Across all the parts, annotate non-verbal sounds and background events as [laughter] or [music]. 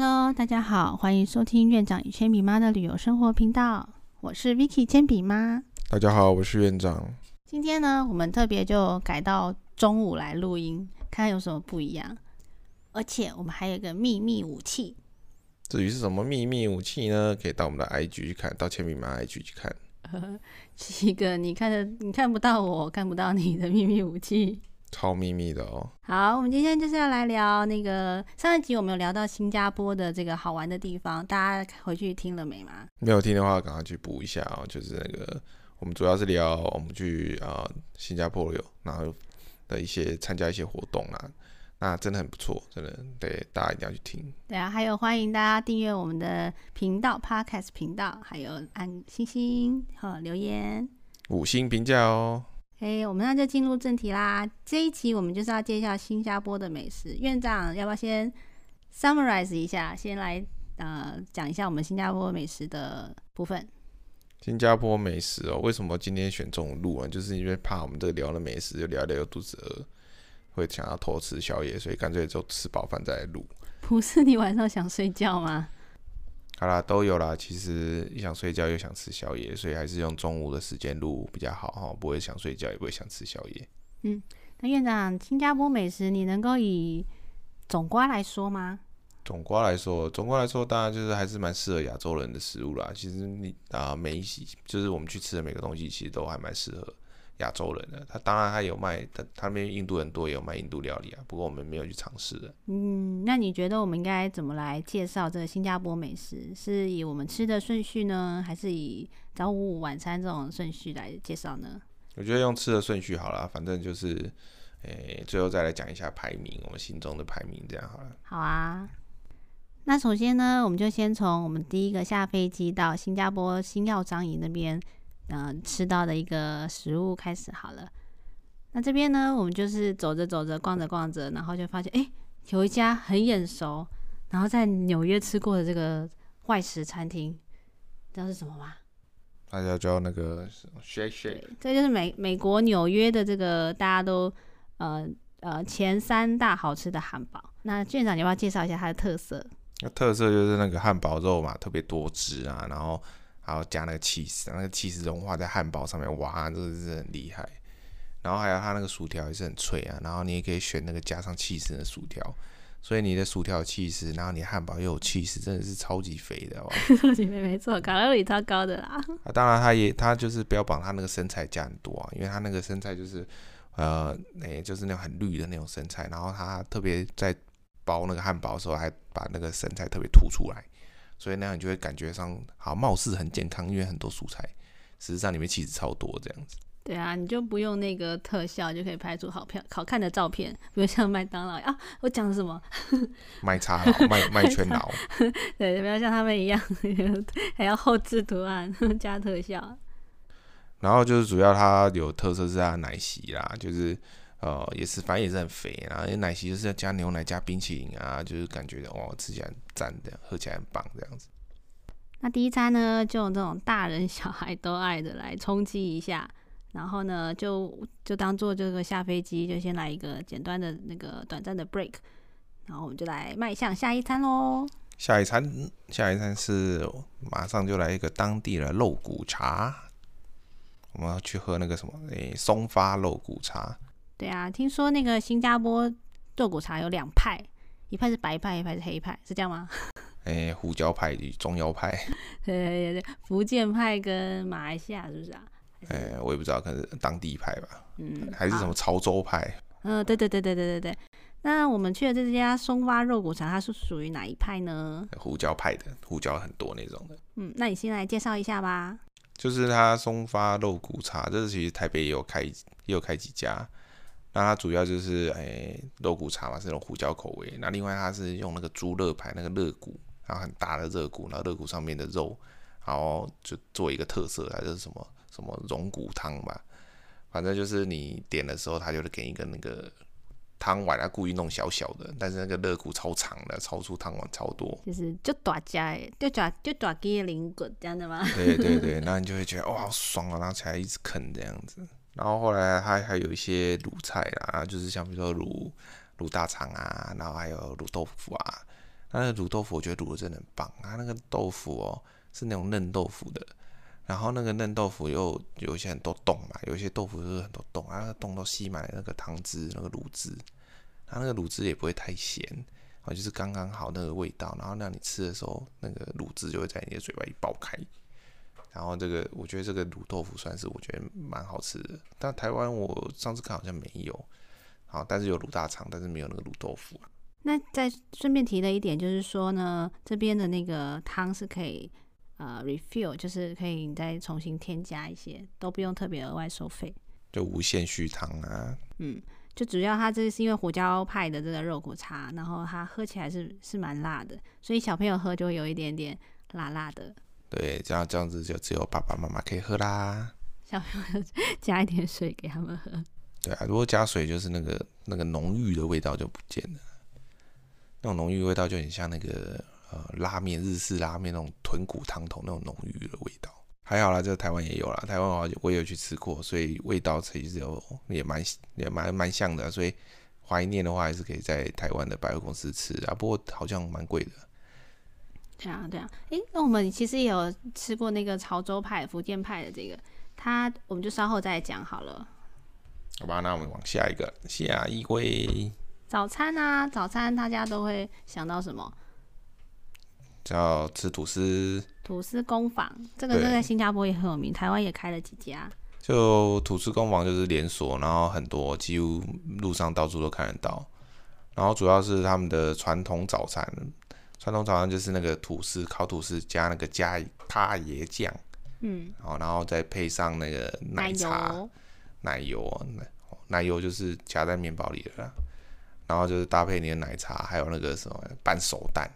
Hello，大家好，欢迎收听院长与铅笔妈的旅游生活频道，我是 Vicky 铅笔妈。大家好，我是院长。今天呢，我们特别就改到中午来录音，看看有什么不一样。而且我们还有一个秘密武器，至于是什么秘密武器呢？可以到我们的 IG 去看，到铅笔妈 IG 去看。是一个你看的你看不到我看不到你的秘密武器。超秘密的哦。好，我们今天就是要来聊那个上一集我们有聊到新加坡的这个好玩的地方，大家回去听了没吗？没有听的话，赶快去补一下哦。就是那个我们主要是聊我们去啊新加坡有然后的一些参加一些活动啦，那真的很不错，真的对大家一定要去听。对啊，还有欢迎大家订阅我们的频道 Podcast 频道，还有按星星和留言五星评价哦。哎，我们那就进入正题啦。这一期我们就是要介绍新加坡的美食。院长要不要先 summarize 一下，先来呃讲一下我们新加坡美食的部分？新加坡美食哦，为什么今天选中录啊？就是因为怕我们这聊了美食就聊聊肚子饿，会想要偷吃宵夜，所以干脆就吃饱饭再来录。不是你晚上想睡觉吗？好啦，都有啦。其实想睡觉又想吃宵夜，所以还是用中午的时间录比较好哈，不会想睡觉，也不会想吃宵夜。嗯，那院长，新加坡美食你能够以总瓜来说吗？总瓜来说，总瓜来说，当然就是还是蛮适合亚洲人的食物啦。其实你啊，每一就是我们去吃的每个东西，其实都还蛮适合。亚洲人的，他当然他有卖，他他那边印度人多，也有卖印度料理啊。不过我们没有去尝试的。嗯，那你觉得我们应该怎么来介绍这个新加坡美食？是以我们吃的顺序呢，还是以早午晚餐这种顺序来介绍呢？我觉得用吃的顺序好了，反正就是，诶，最后再来讲一下排名，我们心中的排名这样好了。好啊，那首先呢，我们就先从我们第一个下飞机到新加坡新耀张营那边。嗯，吃到的一个食物开始好了。那这边呢，我们就是走着走着，逛着逛着，然后就发现，哎，有一家很眼熟，然后在纽约吃过的这个外食餐厅，知道是什么吗？大家叫那个 Shake Shake，这就是美美国纽约的这个大家都呃呃前三大好吃的汉堡。那院长，你要不要介绍一下它的特色？那特色就是那个汉堡肉嘛，特别多汁啊，然后。然后加那个 cheese，，那个 cheese 融化在汉堡上面，哇，这个是很厉害。然后还有它那个薯条也是很脆啊，然后你也可以选那个加上 cheese 的薯条，所以你的薯条有气势，然后你汉堡又有气势，真的是超级肥的哇，[laughs] 超级肥，没错，卡路里超高的啦。啊，当然它也它就是标榜它那个生菜加很多啊，因为它那个生菜就是呃，那就是那种很绿的那种生菜，然后它特别在包那个汉堡的时候还把那个生菜特别凸出来。所以那样你就会感觉上好，貌似很健康，因为很多蔬菜，实际上里面其实超多这样子。对啊，你就不用那个特效就可以拍出好漂好看的照片，比如像麦当劳啊，我讲什么？[laughs] 卖叉劳、卖卖全劳。[laughs] 对，不要像他们一样还要后置图案 [laughs] 加特效。然后就是主要它有特色是它奶昔啦，就是。呃，也是，反正也是很肥啊。因为奶昔就是要加牛奶、加冰淇淋啊，就是感觉哇，吃起来很赞的，喝起来很棒这样子。那第一餐呢，就用这种大人小孩都爱的来冲击一下，然后呢，就就当做这个下飞机，就先来一个简单的那个短暂的 break，然后我们就来迈向下一餐喽。下一餐，下一餐是马上就来一个当地的肉骨茶，我们要去喝那个什么诶，松发肉骨茶。对啊，听说那个新加坡肉骨茶有两派，一派是白派，一派是黑派，是这样吗？[laughs] 哎，胡椒派与中药派。[laughs] 对对对，福建派跟马来西亚是不是啊？哎，我也不知道，可能是当地派吧。嗯，还是什么潮州派？嗯，对对对对对对对。那我们去的这家松发肉骨茶，它是属于哪一派呢？胡椒派的，胡椒很多那种的。嗯，那你先来介绍一下吧。就是它松发肉骨茶，这是其实台北也有开，也有开几家。那它主要就是诶肉骨茶嘛，是那种胡椒口味。那另外它是用那个猪肋排那个肋骨，然后很大的肋骨，然后肋骨上面的肉，然后就做一个特色，它就是什么什么龙骨汤吧。反正就是你点的时候，它就会给一个那个汤碗，它故意弄小小的，但是那个肋骨超长的，超出汤碗超多。就是就大家诶，就大就大鸡的灵骨这样的吗？对对对，那你就会觉得哇好爽啊，然后起来一直啃这样子。然后后来还还有一些卤菜啦，就是像比如说卤卤大肠啊，然后还有卤豆腐啊，那那个卤豆腐我觉得卤的真的很棒，它那个豆腐哦是那种嫩豆腐的，然后那个嫩豆腐又有一些很多洞嘛，有一些豆腐就是很多洞，啊，那个洞都吸满了那个汤汁、那个卤汁，它那个卤汁也不会太咸，啊，就是刚刚好那个味道，然后让你吃的时候，那个卤汁就会在你的嘴巴里爆开。然后这个，我觉得这个卤豆腐算是我觉得蛮好吃的。但台湾我上次看好像没有，好，但是有卤大肠，但是没有那个卤豆腐。那再顺便提了一点，就是说呢，这边的那个汤是可以呃 refill，就是可以你再重新添加一些，都不用特别额外收费，就无限续汤啊。嗯，就主要它这是因为胡椒派的这个肉骨茶，然后它喝起来是是蛮辣的，所以小朋友喝就会有一点点辣辣的。对，这样这样子就只有爸爸妈妈可以喝啦。小朋友 [laughs] 加一点水给他们喝。对啊，如果加水，就是那个那个浓郁的味道就不见了。那种浓郁味道就很像那个呃拉面，日式拉面那种豚骨汤头那种浓郁的味道。还好啦，这个台湾也有啦，台湾的话我也有去吃过，所以味道其实有也蛮也蛮蛮像的。所以怀念的话，还是可以在台湾的百货公司吃啊。不过好像蛮贵的。对啊，对啊，诶，那我们其实也有吃过那个潮州派、福建派的这个，它我们就稍后再讲好了。好吧，那我们往下一个，下一位。早餐啊，早餐大家都会想到什么？叫吃吐司。吐司工坊，这个在新加坡也很有名，台湾也开了几家。就吐司工坊就是连锁，然后很多几乎路上到处都看得到，然后主要是他们的传统早餐。传统早餐就是那个吐司，烤吐司加那个加咖椰酱，嗯，然后然后再配上那个奶茶、奶油、奶奶油就是夹在面包里的啦，然后就是搭配你的奶茶，还有那个什么半熟蛋。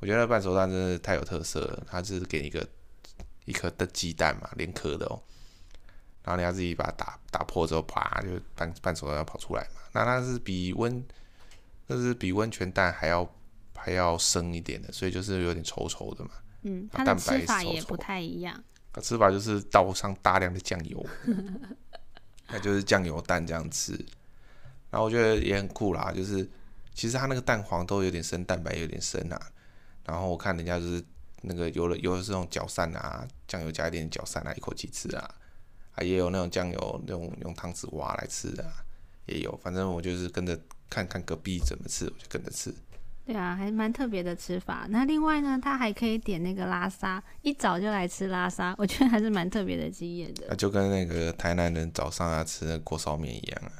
我觉得半熟蛋真的太有特色了，它是给你一个一颗的鸡蛋嘛，连壳的哦，然后你要自己把它打打破之后，啪就半半熟蛋要跑出来嘛。那它是比温，那是比温泉蛋还要。还要生一点的，所以就是有点稠稠的嘛。嗯，它的吃法也不太一样。它吃法就是倒上大量的酱油，[laughs] 那就是酱油蛋这样吃。然后我觉得也很酷啦，就是其实它那个蛋黄都有点深，蛋白有点深啊。然后我看人家就是那个有的有的是那种搅散啊，酱油加一点搅散啊，一口气吃啊。啊，也有那种酱油那种用汤匙挖来吃的，也有。反正我就是跟着看看隔壁怎么吃，我就跟着吃。对啊，还蛮特别的吃法。那另外呢，他还可以点那个拉沙，一早就来吃拉沙，我觉得还是蛮特别的经验的。那就跟那个台南人早上啊吃那锅烧面一样啊。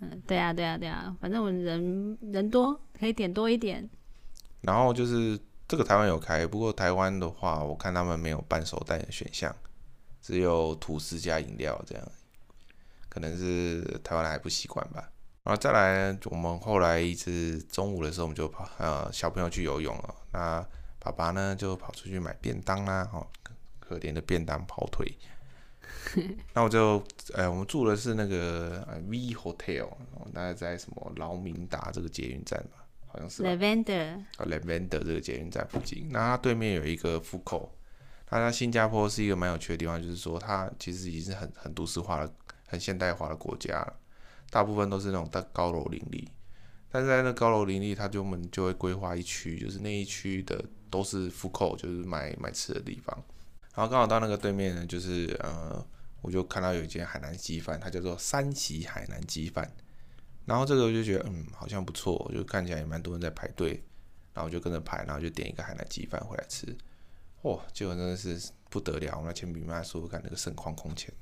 嗯，对啊，对啊，对啊，反正我们人人多，可以点多一点。然后就是这个台湾有开，不过台湾的话，我看他们没有半熟蛋的选项，只有吐司加饮料这样，可能是台湾人还不习惯吧。然后再来，我们后来一次中午的时候，我们就跑，呃，小朋友去游泳了。那爸爸呢，就跑出去买便当啦，哦，可怜的便当跑腿。[laughs] 那我就，呃，我们住的是那个 V Hotel，大概在什么劳明达这个捷运站吧，好像是。Lavender。啊，Lavender 这个捷运站附近。那它对面有一个福口。那新加坡是一个蛮有趣的地方，就是说它其实已经是很很都市化的、很现代化的国家了。大部分都是那种大高楼林立，但是在那高楼林立，他就我们就会规划一区，就是那一区的都是复扣，就是买买吃的地方。然后刚好到那个对面呢，就是呃，我就看到有一间海南鸡饭，它叫做三喜海南鸡饭。然后这个我就觉得嗯，好像不错，就看起来也蛮多人在排队，然后我就跟着排，然后就点一个海南鸡饭回来吃。哇，结果真的是不得了，那前比妈说看那个盛况空前。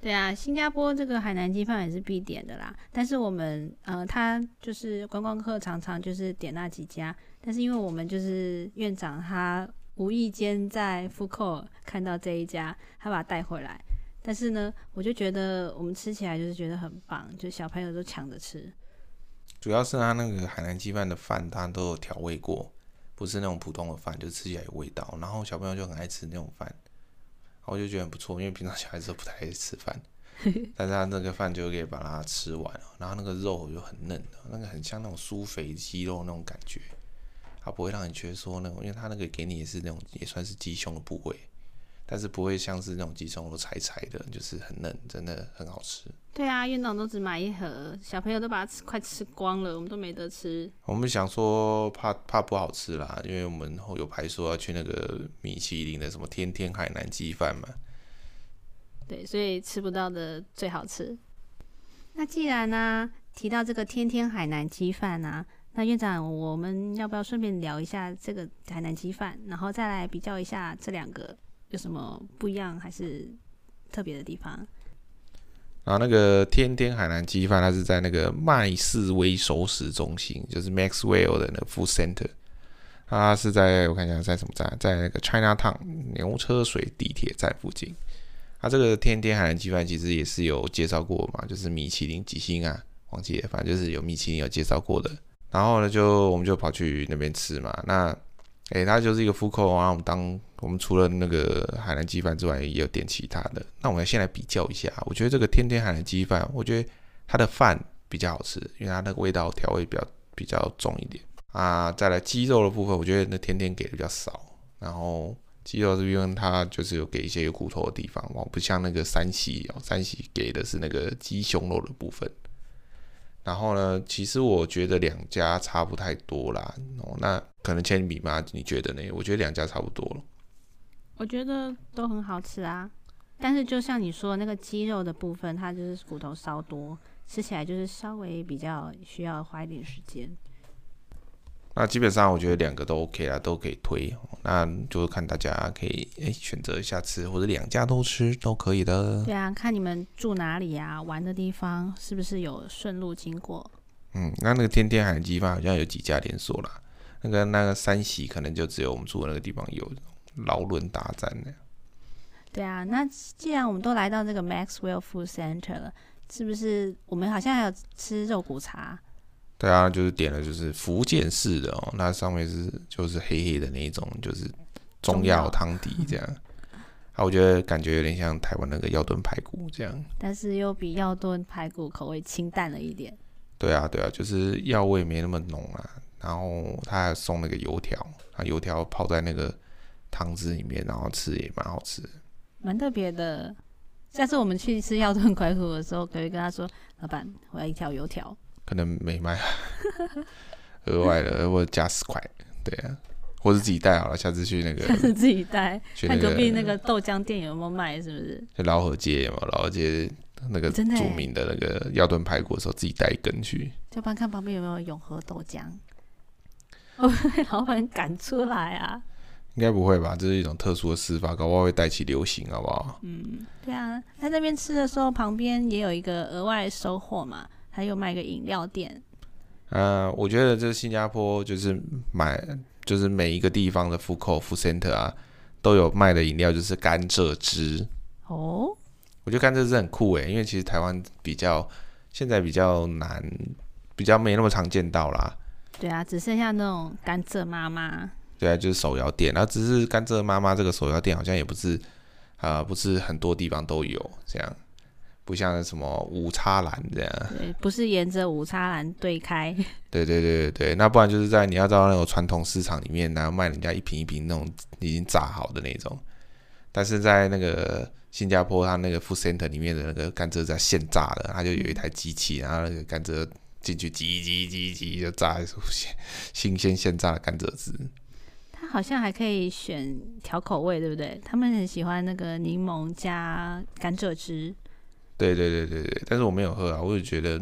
对啊，新加坡这个海南鸡饭也是必点的啦。但是我们呃，他就是观光客常常就是点那几家。但是因为我们就是院长，他无意间在富口看到这一家，他把它带回来。但是呢，我就觉得我们吃起来就是觉得很棒，就小朋友都抢着吃。主要是他那个海南鸡饭的饭，他都有调味过，不是那种普通的饭，就吃起来有味道。然后小朋友就很爱吃那种饭。我就觉得很不错，因为平常小孩子都不太爱吃饭，[laughs] 但是他那个饭就可以把它吃完了，然后那个肉就很嫩的，那个很像那种酥肥鸡肉那种感觉，它不会让你觉得说那种，因为它那个给你也是那种也算是鸡胸的部位，但是不会像是那种鸡胸肉柴柴的，就是很嫩，真的很好吃。对啊，院长都只买一盒，小朋友都把它吃快吃光了，我们都没得吃。我们想说怕怕不好吃啦，因为我们有排说要去那个米其林的什么天天海南鸡饭嘛。对，所以吃不到的最好吃。那既然呢提到这个天天海南鸡饭呢，那院长我们要不要顺便聊一下这个海南鸡饭，然后再来比较一下这两个有什么不一样还是特别的地方？然后那个天天海南鸡饭，它是在那个麦士威熟食中心，就是 Maxwell 的那个 Food Center。它是在我看一下在什么站，在那个 China Town 牛车水地铁站附近。它这个天天海南鸡饭其实也是有介绍过嘛，就是米其林几星啊，忘记了，反正就是有米其林有介绍过的。然后呢，就我们就跑去那边吃嘛。那诶，它就是一个 food court，然后我们当我们除了那个海南鸡饭之外，也有点其他的。那我们先来比较一下，我觉得这个天天海南鸡饭，我觉得它的饭比较好吃，因为它那个味道调味比较比较重一点啊。再来鸡肉的部分，我觉得那天天给的比较少。然后鸡肉这边它就是有给一些有骨头的地方，哦，不像那个山西哦，山西给的是那个鸡胸肉的部分。然后呢，其实我觉得两家差不太多啦。哦，那可能铅笔吗？你觉得呢？我觉得两家差不多了。我觉得都很好吃啊，但是就像你说的那个鸡肉的部分，它就是骨头稍多，吃起来就是稍微比较需要花一点时间。那基本上我觉得两个都 OK 啦，都可以推。那就看大家可以诶选择一下吃，或者两家都吃都可以的。对啊，看你们住哪里啊，玩的地方是不是有顺路经过？嗯，那那个天天海鸡饭好像有几家连锁啦。那个那个三喜可能就只有我们住的那个地方有劳伦大战的。对啊，那既然我们都来到这个 Maxwell Food Center 了，是不是我们好像还有吃肉骨茶？对啊，就是点了就是福建式的哦，那上面是就是黑黑的那一种，就是中药汤底这样。[laughs] 啊，我觉得感觉有点像台湾那个药炖排骨这样，但是又比药炖排骨口味清淡了一点。对啊，对啊，就是药味没那么浓啊。然后他还送那个油条，啊，油条泡在那个汤汁里面，然后吃也蛮好吃，蛮特别的。下次我们去吃药炖排骨的时候，可以跟他说：“老板，我要一条油条。”可能没卖，[laughs] 额外的或者加十块，对啊，或者自己带好了，下次去那个，下次自己带，去看隔壁那个个豆浆店有没有卖，是不是？去老河街嘛，老河街那个真的耶著名的那个药炖排骨的时候，自己带一根去。就帮看旁边有没有永和豆浆，会不会被老板赶出来啊？应该不会吧？这是一种特殊的吃法，搞不好会带起流行，好不好？嗯，对啊，在那边吃的时候，旁边也有一个额外收获嘛，他又卖个饮料店。呃，我觉得这新加坡就是买，就是每一个地方的 food court、food center 啊，都有卖的饮料，就是甘蔗汁。哦，我觉得甘蔗汁很酷诶，因为其实台湾比较现在比较难，比较没那么常见到啦。对啊，只剩下那种甘蔗妈妈。对啊，就是手摇店，然后只是甘蔗妈妈这个手摇店好像也不是，啊、不是很多地方都有这样，不像什么五叉兰这样。对，不是沿着五叉栏对开。[laughs] 对对对对对，那不然就是在你要到那种传统市场里面，然后卖人家一瓶一瓶那种已经炸好的那种，但是在那个新加坡，它那个 food center 里面的那个甘蔗在现榨的，它就有一台机器，然后那个甘蔗进去挤挤挤挤就榨出现新鲜现榨的甘蔗汁。它好像还可以选调口味，对不对？他们很喜欢那个柠檬加甘蔗汁。对对对对对，但是我没有喝啊，我就觉得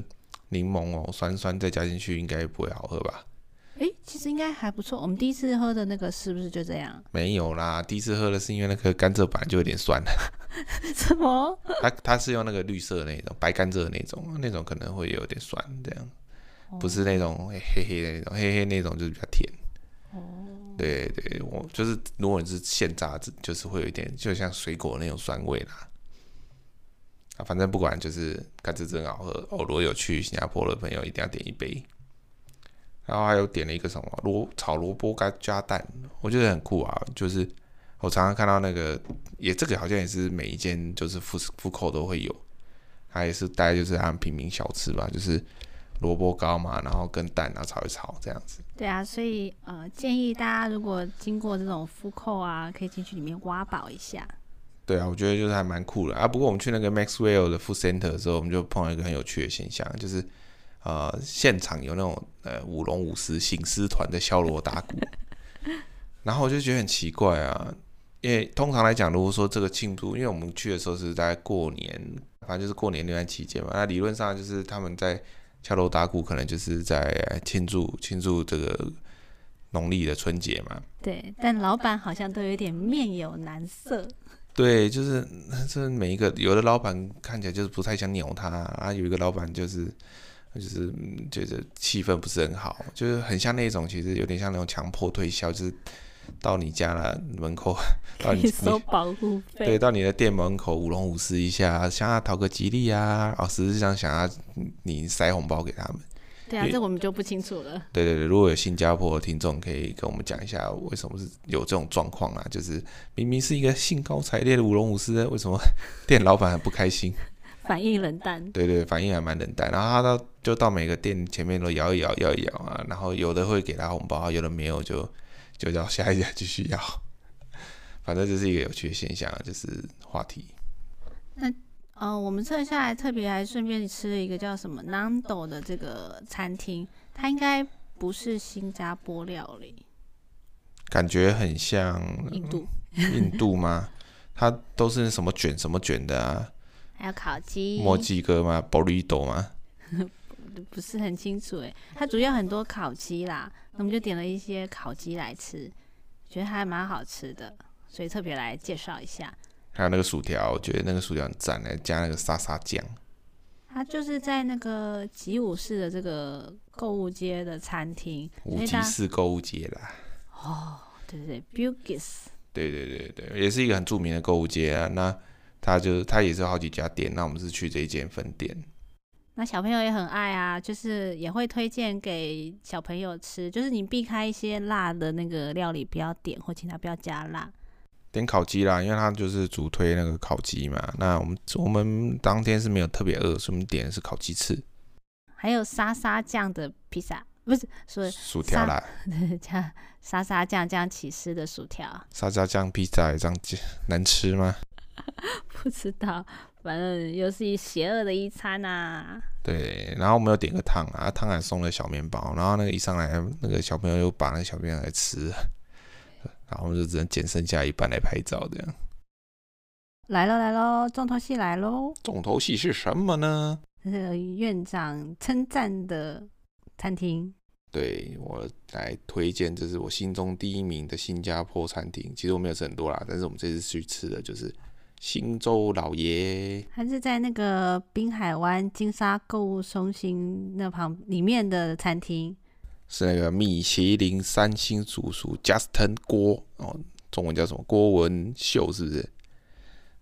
柠檬哦酸酸再加进去应该不会好喝吧？诶，其实应该还不错。我们第一次喝的那个是不是就这样？没有啦，第一次喝的是因为那个甘蔗本来就有点酸，[laughs] 什么？它它是用那个绿色的那种白甘蔗的那种，那种可能会有点酸，这样不是那种黑黑的那种，黑黑那种就是比较甜。哦，对对，我就是如果你是现榨汁，就是会有一点就像水果那种酸味啦。啊，反正不管就是甘蔗汁很好喝哦。如果有去新加坡的朋友，一定要点一杯。然后还有点了一个什么萝炒萝卜加加蛋，我觉得很酷啊。就是我常常看到那个，也这个好像也是每一间就是复复扣都会有，它也是大概就是他们平民小吃吧，就是萝卜糕嘛，然后跟蛋然后炒一炒这样子。对啊，所以呃，建议大家如果经过这种复扣啊，可以进去里面挖宝一下。对啊，我觉得就是还蛮酷的啊。不过我们去那个 Maxwell 的 Food Center 的时候，我们就碰到一个很有趣的现象，就是呃，现场有那种呃舞龙舞狮行狮团的敲锣打鼓，[laughs] 然后我就觉得很奇怪啊，因为通常来讲，如果说这个庆祝，因为我们去的时候是在过年，反正就是过年那段期间嘛，那理论上就是他们在敲锣打鼓，可能就是在庆祝庆祝这个农历的春节嘛。对，但老板好像都有点面有难色。对，就是这每一个有的老板看起来就是不太想鸟他啊，有一个老板就是就是觉得气氛不是很好，就是很像那种其实有点像那种强迫推销，就是到你家了门口，到你收保护费，对，到你的店门口舞龙舞狮一下，想要讨个吉利啊，哦，实际上想要你塞红包给他们。对啊，这我们就不清楚了。对对对，如果有新加坡的听众，可以跟我们讲一下，为什么是有这种状况啊？就是明明是一个兴高采烈的舞龙舞狮，为什么店老板很不开心？[laughs] 反应冷淡。对对，反应还蛮冷淡。然后他到就到每个店前面都摇一摇，摇一摇啊。然后有的会给他红包，有的没有，就就叫下一家继续要。[laughs] 反正这是一个有趣的现象，就是话题。那。呃，我们测下来特别还顺便吃了一个叫什么 Nando 的这个餐厅，它应该不是新加坡料理，感觉很像印度，印度吗？[laughs] 它都是什么卷什么卷的啊？还有烤鸡、墨鸡哥吗 b o r i t o 吗？[laughs] 不是很清楚诶，它主要很多烤鸡啦，那我们就点了一些烤鸡来吃，觉得还蛮好吃的，所以特别来介绍一下。还有那个薯条，我觉得那个薯条很赞嘞，加那个沙沙酱。它就是在那个吉武士的这个购物街的餐厅，五吉市购物街啦。哦，对对对，Bugis。对对对对，也是一个很著名的购物街啊。那它就是它也是好几家店，那我们是去这一间分店。那小朋友也很爱啊，就是也会推荐给小朋友吃，就是你避开一些辣的那个料理，不要点或请他不要加辣。点烤鸡啦，因为他就是主推那个烤鸡嘛。那我们我们当天是没有特别饿，所以我们点的是烤鸡翅，还有沙沙酱的披萨，不是说薯条啦，加 [laughs] 沙沙酱这样起司的薯条。沙沙酱披萨这样难吃吗？[laughs] 不知道，反正又是一邪恶的一餐呐。对，然后我们又点个汤啊，汤还送了小面包，然后那个一上来，那个小朋友又把那个小面包来吃。然后就只能捡剩下一半来拍照，这样。来喽来喽，重头戏来喽！重头戏是什么呢？这个院长称赞的餐厅。对我来推荐，这是我心中第一名的新加坡餐厅。其实我没有吃很多啦，但是我们这次去吃的就是新洲老爷，还是在那个滨海湾金沙购物中心那旁里面的餐厅。是那个米其林三星主厨 Justin 郭哦，中文叫什么郭文秀是不是？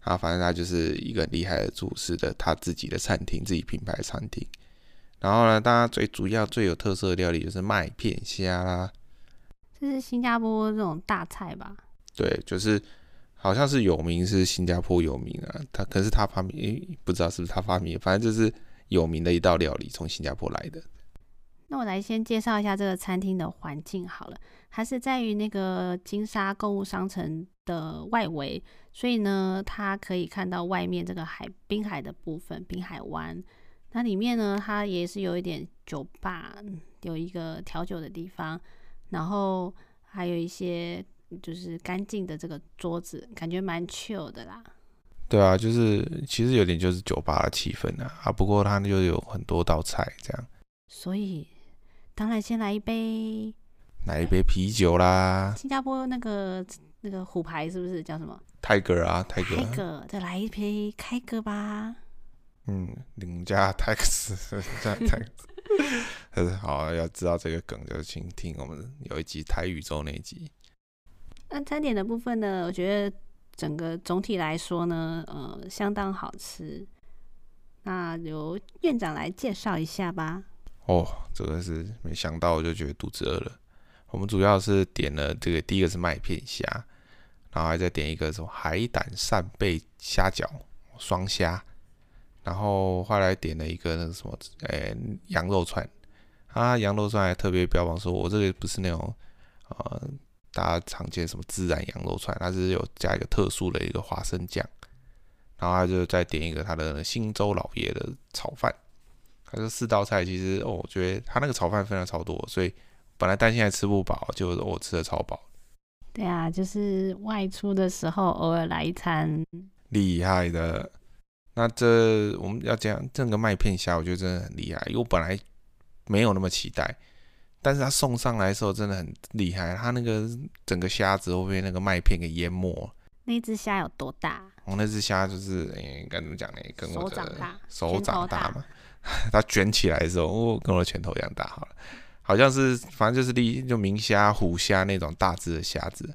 啊，反正他就是一个很厉害的厨师的，他自己的餐厅，自己品牌餐厅。然后呢，大家最主要最有特色的料理就是麦片虾啦。这是新加坡这种大菜吧？对，就是好像是有名，是新加坡有名啊。他可是他发明，不知道是不是他发明，反正就是有名的一道料理，从新加坡来的。那我来先介绍一下这个餐厅的环境好了，它是在于那个金沙购物商城的外围，所以呢，它可以看到外面这个海滨海的部分，滨海湾。那里面呢，它也是有一点酒吧，有一个调酒的地方，然后还有一些就是干净的这个桌子，感觉蛮 chill 的啦。对啊，就是其实有点就是酒吧的气氛啊，啊，不过它就有很多道菜这样，所以。当然，先来一杯，来一杯啤酒啦。新加坡那个那个虎牌是不是叫什么？泰戈啊，泰戈。泰戈，再来一杯开戈吧。嗯，林家泰克斯，家泰克斯。好，要知道这个梗，就请听我们有一集台宇宙那一集。那餐点的部分呢？我觉得整个总体来说呢，呃，相当好吃。那由院长来介绍一下吧。哦，这个是没想到，我就觉得肚子饿了。我们主要是点了这个，第一个是麦片虾，然后还再点一个什么海胆扇贝虾饺双虾，然后后来点了一个那个什么，诶，羊肉串。啊，羊肉串还特别标榜说，我这个不是那种呃大家常见什么孜然羊肉串，它是有加一个特殊的一个花生酱，然后他就再点一个他的新洲老爷的炒饭。他说四道菜，其实哦，我觉得他那个炒饭分量超多，所以本来担心还吃不饱，就我吃的超饱。对啊，就是外出的时候偶尔来一餐，厉害的。那这我们要讲这个麦片虾，我觉得真的很厉害，因为我本来没有那么期待，但是他送上来的时候真的很厉害，他那个整个虾子会被那个麦片给淹没。那只虾有多大？我那只虾就是诶，该怎么讲呢？跟我的手掌大嘛。[laughs] 它卷起来的时候，哦，跟我的拳头一样大，好了，好像是，反正就是立就明虾、虎虾那种大只的虾子，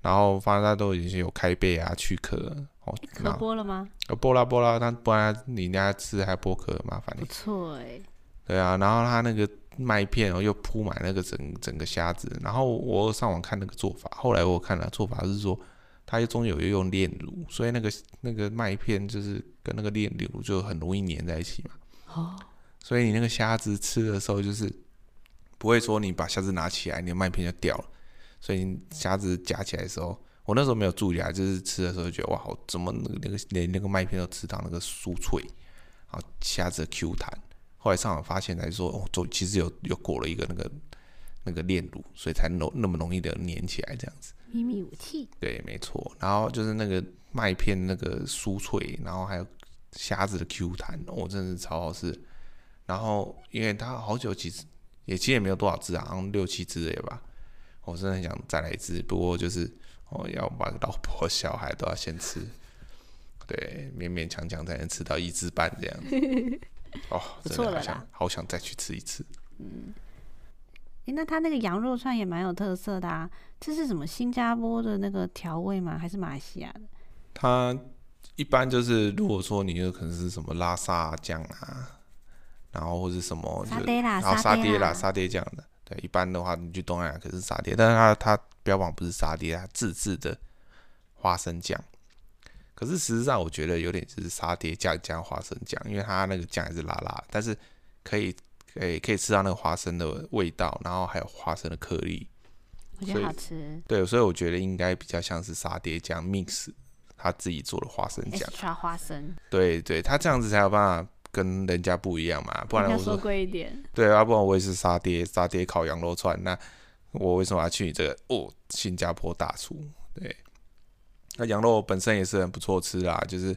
然后反正它都已经有开背啊、去壳，哦，壳剥了吗？剥啦剥啦，它不然你家吃还剥壳，麻烦你。不错哎。对啊，然后它那个麦片然后，又铺满那个整整个虾子，然后我上网看那个做法，后来我看了做法是说，它中有又用炼乳，所以那个那个麦片就是跟那个炼乳就很容易粘在一起嘛。哦，所以你那个虾子吃的时候，就是不会说你把虾子拿起来，你的麦片就掉了。所以虾子夹起来的时候，我那时候没有注意啊，就是吃的时候觉得哇，好怎么那个那个连那个麦片都吃到那个酥脆，然后虾子的 Q 弹。后来上网发现才说，哦，就其实有有裹了一个那个那个炼乳，所以才容那么容易的粘起来这样子。秘密武器。对，没错。然后就是那个麦片那个酥脆，然后还有。虾子的 Q 弹，我真的是超好吃。然后，因为它好久其实也其实也没有多少只啊，好像六七只也吧。我真的很想再来一只，不过就是我要把老婆小孩都要先吃，对，勉勉强强才能吃到一只半这样。[laughs] 哦，真的好想好想再去吃一次。嗯，诶，那它那个羊肉串也蛮有特色的啊。这是什么新加坡的那个调味吗？还是马来西亚的？它。一般就是，如果说你有可能是什么拉萨酱啊，然后或者什么，沙爹啦，然后沙爹啦，沙爹酱的，对，一般的话你去东南亚可是沙爹，但是它它标榜不是沙爹它，自制的花生酱。可是实际上我觉得有点就是沙爹酱加花生酱，因为它那个酱还是辣辣，但是可以可以可以吃到那个花生的味道，然后还有花生的颗粒，我觉得好吃。对，所以我觉得应该比较像是沙爹酱 mix。他自己做的花生酱，刷花生，对对，他这样子才有办法跟人家不一样嘛，不然我说贵一点，对啊，不然我也是沙爹，沙爹烤羊肉串，那我为什么要去你这个哦？新加坡大厨，对，那羊肉本身也是很不错吃啦，就是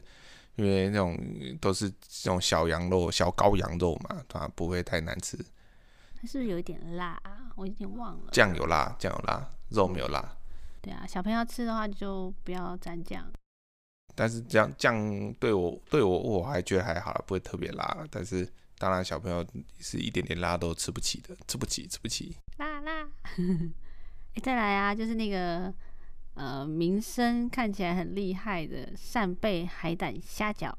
因为那种都是这种小羊肉、小羔羊肉嘛，它不会太难吃。它是不是有一点辣啊？我有点忘了。酱有辣，酱有辣，肉没有辣。对啊，小朋友吃的话就不要蘸酱。但是这样这样对我对我我还觉得还好，不会特别辣。但是当然小朋友是一点点辣都吃不起的，吃不起，吃不起。辣辣。哎，[laughs] 再来啊，就是那个呃，名声看起来很厉害的扇贝海胆虾饺。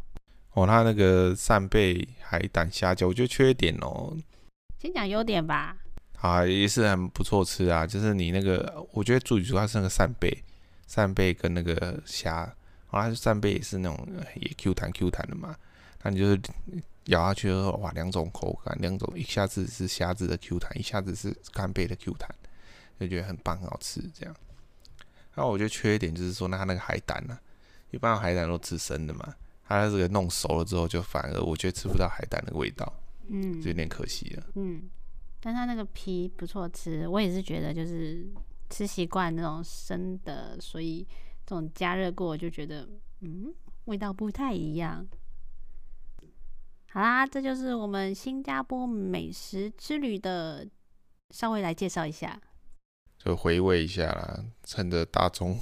哦，它那个扇贝海胆虾饺，我觉得缺点哦。先讲优点吧。啊，也是很不错吃啊。就是你那个，我觉得最主要是那个扇贝，扇贝跟那个虾。它扇贝也是那种也 Q 弹 Q 弹的嘛，那你就是咬下去之后，哇，两种口感，两种一下子是虾子的 Q 弹，一下子是干贝的 Q 弹，就觉得很棒，很好吃这样。那我觉得缺点就是说，那它那个海胆呢，一般海胆都吃生的嘛，它这个弄熟了之后，就反而我觉得吃不到海胆的味道，嗯，就有点可惜了。嗯，但它那个皮不错吃，我也是觉得就是吃习惯那种生的，所以。这种加热过就觉得，嗯，味道不太一样。好啦，这就是我们新加坡美食之旅的稍微来介绍一下，就回味一下啦，趁着大中午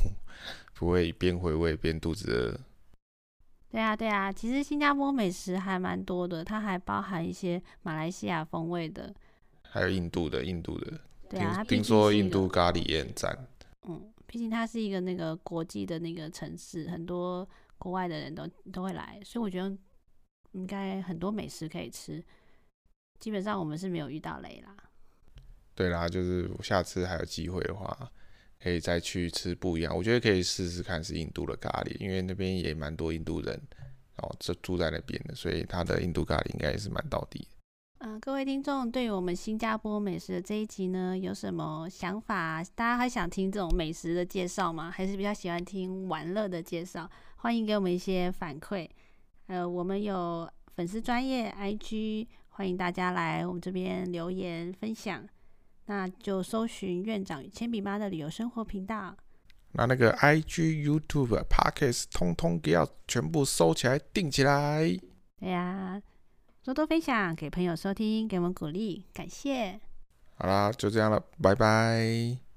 不会边回味边肚子饿。对啊，对啊，其实新加坡美食还蛮多的，它还包含一些马来西亚风味的，还有印度的，印度的。对啊，听说印度咖喱也很赞。嗯。毕竟它是一个那个国际的那个城市，很多国外的人都都会来，所以我觉得应该很多美食可以吃。基本上我们是没有遇到雷啦。对啦，就是下次还有机会的话，可以再去吃不一样。我觉得可以试试看是印度的咖喱，因为那边也蛮多印度人，然后就住在那边的，所以他的印度咖喱应该也是蛮到底。嗯，各位听众，对于我们新加坡美食的这一集呢，有什么想法？大家还想听这种美食的介绍吗？还是比较喜欢听玩乐的介绍？欢迎给我们一些反馈。呃，我们有粉丝专业 IG，欢迎大家来我们这边留言分享。那就搜寻院长与铅笔妈的旅游生活频道。那那个 IG、YouTube、Podcast 通通给要全部收起来，定起来。对呀。多多分享给朋友收听，给我们鼓励，感谢。好啦，就这样了，拜拜。